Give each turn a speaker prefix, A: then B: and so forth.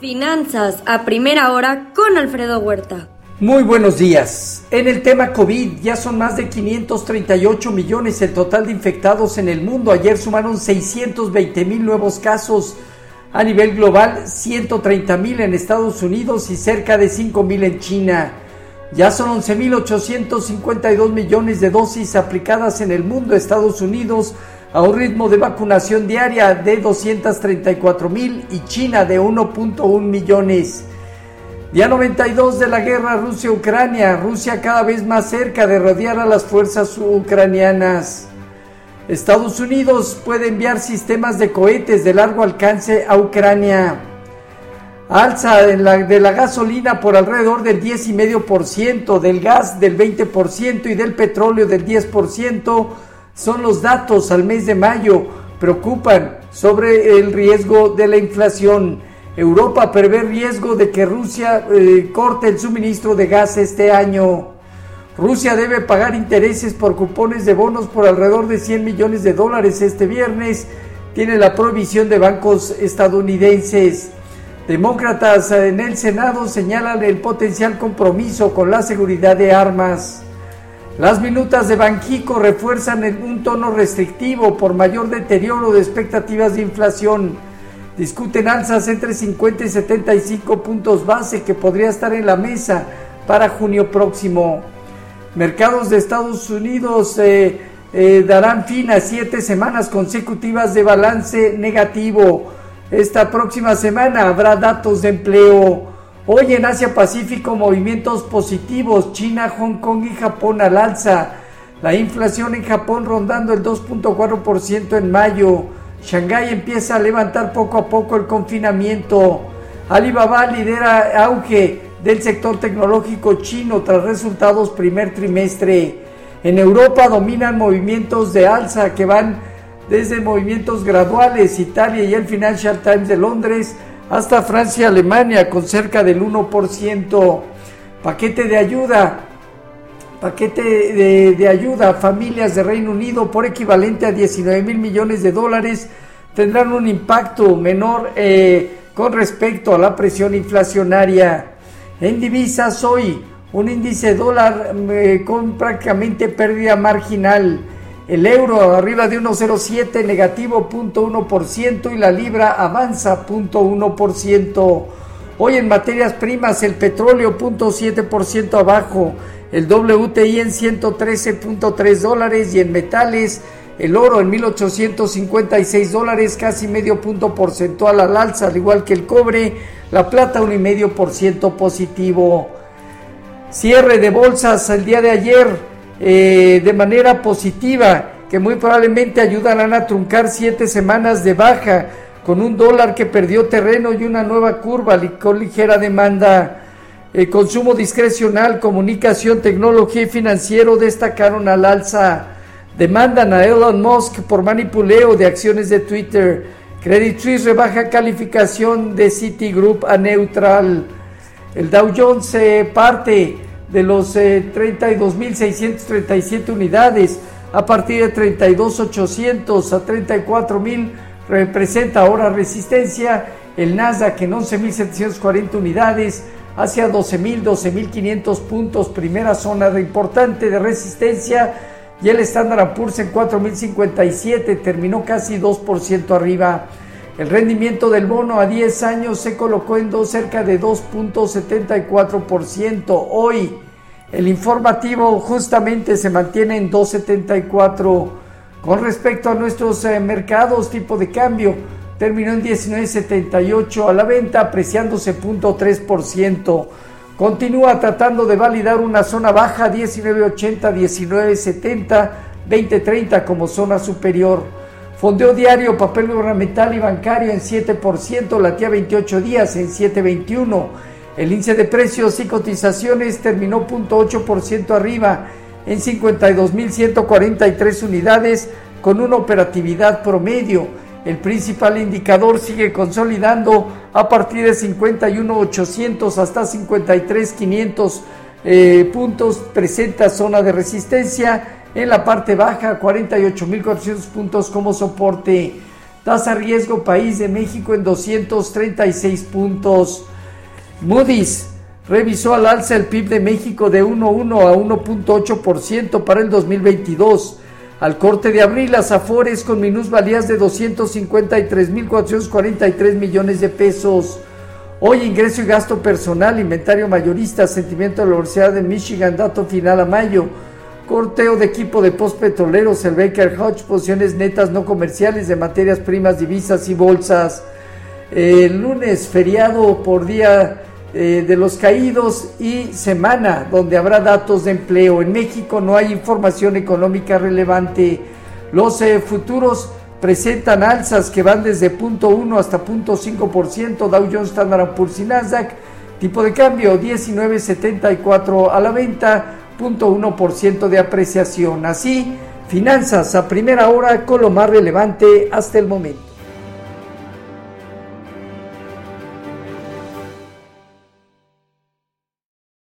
A: Finanzas a primera hora con Alfredo Huerta.
B: Muy buenos días. En el tema COVID ya son más de 538 millones el total de infectados en el mundo. Ayer sumaron 620 mil nuevos casos a nivel global, 130 mil en Estados Unidos y cerca de 5 mil en China. Ya son 11.852 millones de dosis aplicadas en el mundo. Estados Unidos a un ritmo de vacunación diaria de 234 mil y China de 1.1 millones. Día 92 de la guerra Rusia-Ucrania. Rusia cada vez más cerca de rodear a las fuerzas ucranianas. Estados Unidos puede enviar sistemas de cohetes de largo alcance a Ucrania. Alza de la, de la gasolina por alrededor del 10,5%, del gas del 20% y del petróleo del 10% son los datos al mes de mayo. Preocupan sobre el riesgo de la inflación. Europa prevé riesgo de que Rusia eh, corte el suministro de gas este año. Rusia debe pagar intereses por cupones de bonos por alrededor de 100 millones de dólares este viernes. Tiene la prohibición de bancos estadounidenses. Demócratas en el Senado señalan el potencial compromiso con la seguridad de armas. Las minutas de Banjico refuerzan un tono restrictivo por mayor deterioro de expectativas de inflación. Discuten alzas entre 50 y 75 puntos base que podría estar en la mesa para junio próximo. Mercados de Estados Unidos eh, eh, darán fin a siete semanas consecutivas de balance negativo. Esta próxima semana habrá datos de empleo. Hoy en Asia Pacífico movimientos positivos, China, Hong Kong y Japón al alza. La inflación en Japón rondando el 2.4% en mayo. Shanghái empieza a levantar poco a poco el confinamiento. Alibaba lidera auge del sector tecnológico chino tras resultados primer trimestre. En Europa dominan movimientos de alza que van desde movimientos graduales, Italia y el Financial Times de Londres, hasta Francia y Alemania con cerca del 1%. Paquete de ayuda, paquete de, ayuda a familias de Reino Unido por equivalente a 19 mil millones de dólares tendrán un impacto menor eh, con respecto a la presión inflacionaria. En divisas hoy, un índice dólar eh, con prácticamente pérdida marginal el euro arriba de 1,07 negativo 0.1% y la libra avanza 0.1%. Hoy en materias primas el petróleo 0.7% abajo, el WTI en 113.3 dólares y en metales el oro en 1856 dólares, casi medio punto porcentual al alza, al igual que el cobre, la plata un y medio por ciento positivo. Cierre de bolsas el día de ayer, eh, de manera positiva, que muy probablemente ayudarán a truncar siete semanas de baja, con un dólar que perdió terreno y una nueva curva con ligera demanda. El consumo discrecional, comunicación, tecnología y financiero destacaron al alza. Demandan a Elon Musk por manipuleo de acciones de Twitter. Credit Suisse rebaja calificación de Citigroup a neutral. El Dow Jones parte de los 32.637 eh, unidades a partir de 32.800 a 34.000 representa ahora resistencia. El Nasdaq en 11.740 unidades hacia 12.000, 12.500 puntos, primera zona de importante de resistencia. Y el Standard Poor's en 4.057 terminó casi 2% arriba. El rendimiento del bono a 10 años se colocó en dos, cerca de 2.74%. Hoy el informativo justamente se mantiene en 2.74. Con respecto a nuestros eh, mercados, tipo de cambio terminó en 19.78 a la venta, apreciándose 0.3%. Continúa tratando de validar una zona baja 19.80, 19.70, 20.30 como zona superior. Fondeo diario, papel gubernamental y bancario en 7%, latía 28 días en 7.21. El índice de precios y cotizaciones terminó 0.8% arriba en 52.143 unidades con una operatividad promedio. El principal indicador sigue consolidando a partir de 51.800 hasta 53.500 eh, puntos. Presenta zona de resistencia en la parte baja, 48.400 puntos como soporte. Tasa riesgo país de México en 236 puntos. Moody's revisó al alza el PIB de México de 1.1 a 1.8% para el 2022. Al corte de abril, las Afores con minusvalías de 253.443 millones de pesos. Hoy ingreso y gasto personal, inventario mayorista, sentimiento de la Universidad de Michigan, dato final a mayo. Corteo de equipo de postpetroleros, el Baker Hodge, posiciones netas no comerciales de materias primas, divisas y bolsas. El lunes, feriado por día eh, de los caídos y semana donde habrá datos de empleo. En México no hay información económica relevante. Los eh, futuros presentan alzas que van desde 0.1 hasta 0.5%, Dow Jones, Standard Poor's y Nasdaq. Tipo de cambio 19.74 a la venta, 0.1% de apreciación. Así, finanzas a primera hora con lo más relevante hasta el momento.